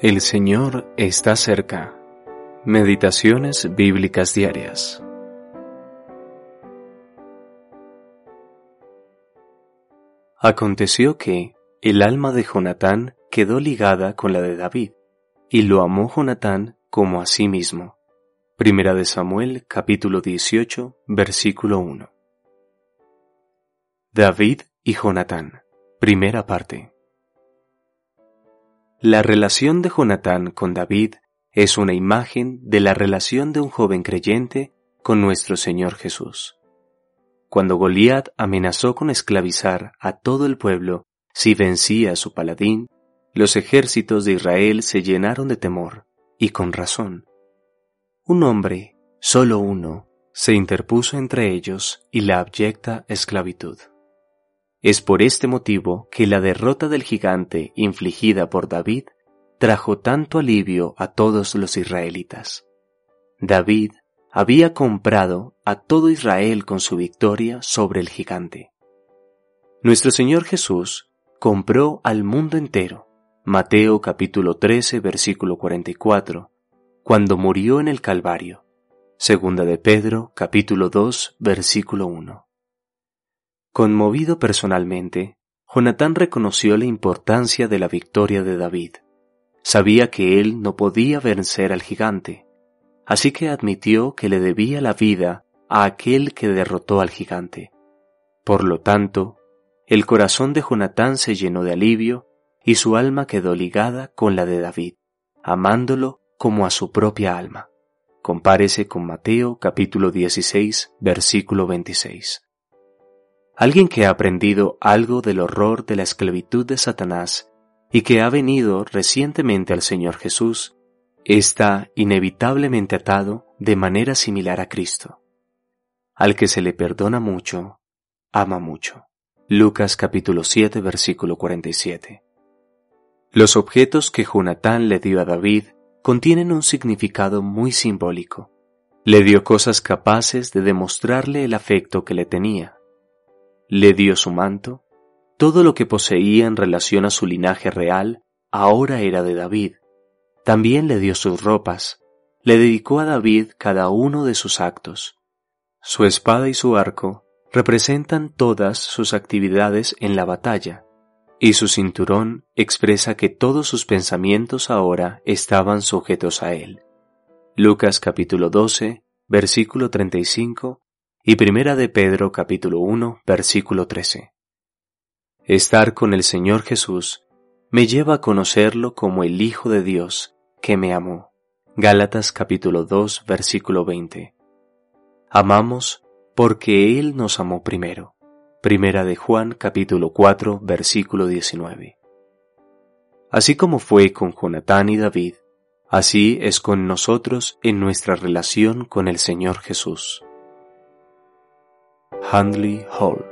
El Señor está cerca. Meditaciones bíblicas diarias. Aconteció que el alma de Jonatán quedó ligada con la de David, y lo amó Jonatán como a sí mismo. Primera de Samuel capítulo 18 versículo 1. David y Jonatán. Primera parte. La relación de Jonatán con David es una imagen de la relación de un joven creyente con nuestro Señor Jesús. Cuando Goliat amenazó con esclavizar a todo el pueblo si vencía a su paladín, los ejércitos de Israel se llenaron de temor, y con razón. Un hombre, solo uno, se interpuso entre ellos y la abyecta esclavitud. Es por este motivo que la derrota del gigante infligida por David trajo tanto alivio a todos los israelitas. David había comprado a todo Israel con su victoria sobre el gigante. Nuestro Señor Jesús compró al mundo entero. Mateo capítulo 13 versículo 44, cuando murió en el Calvario. Segunda de Pedro capítulo 2 versículo 1. Conmovido personalmente, Jonatán reconoció la importancia de la victoria de David. Sabía que él no podía vencer al gigante, así que admitió que le debía la vida a aquel que derrotó al gigante. Por lo tanto, el corazón de Jonatán se llenó de alivio y su alma quedó ligada con la de David, amándolo como a su propia alma. Compárese con Mateo capítulo 16, versículo 26. Alguien que ha aprendido algo del horror de la esclavitud de Satanás y que ha venido recientemente al Señor Jesús, está inevitablemente atado de manera similar a Cristo. Al que se le perdona mucho, ama mucho. Lucas capítulo 7 versículo 47. Los objetos que Jonatán le dio a David contienen un significado muy simbólico. Le dio cosas capaces de demostrarle el afecto que le tenía le dio su manto, todo lo que poseía en relación a su linaje real ahora era de David. También le dio sus ropas, le dedicó a David cada uno de sus actos. Su espada y su arco representan todas sus actividades en la batalla, y su cinturón expresa que todos sus pensamientos ahora estaban sujetos a él. Lucas capítulo 12, versículo 35 y Primera de Pedro capítulo 1 versículo 13. Estar con el Señor Jesús me lleva a conocerlo como el Hijo de Dios que me amó. Gálatas capítulo 2 versículo 20. Amamos porque Él nos amó primero. Primera de Juan capítulo 4 versículo 19. Así como fue con Jonatán y David, así es con nosotros en nuestra relación con el Señor Jesús. Handley Hall.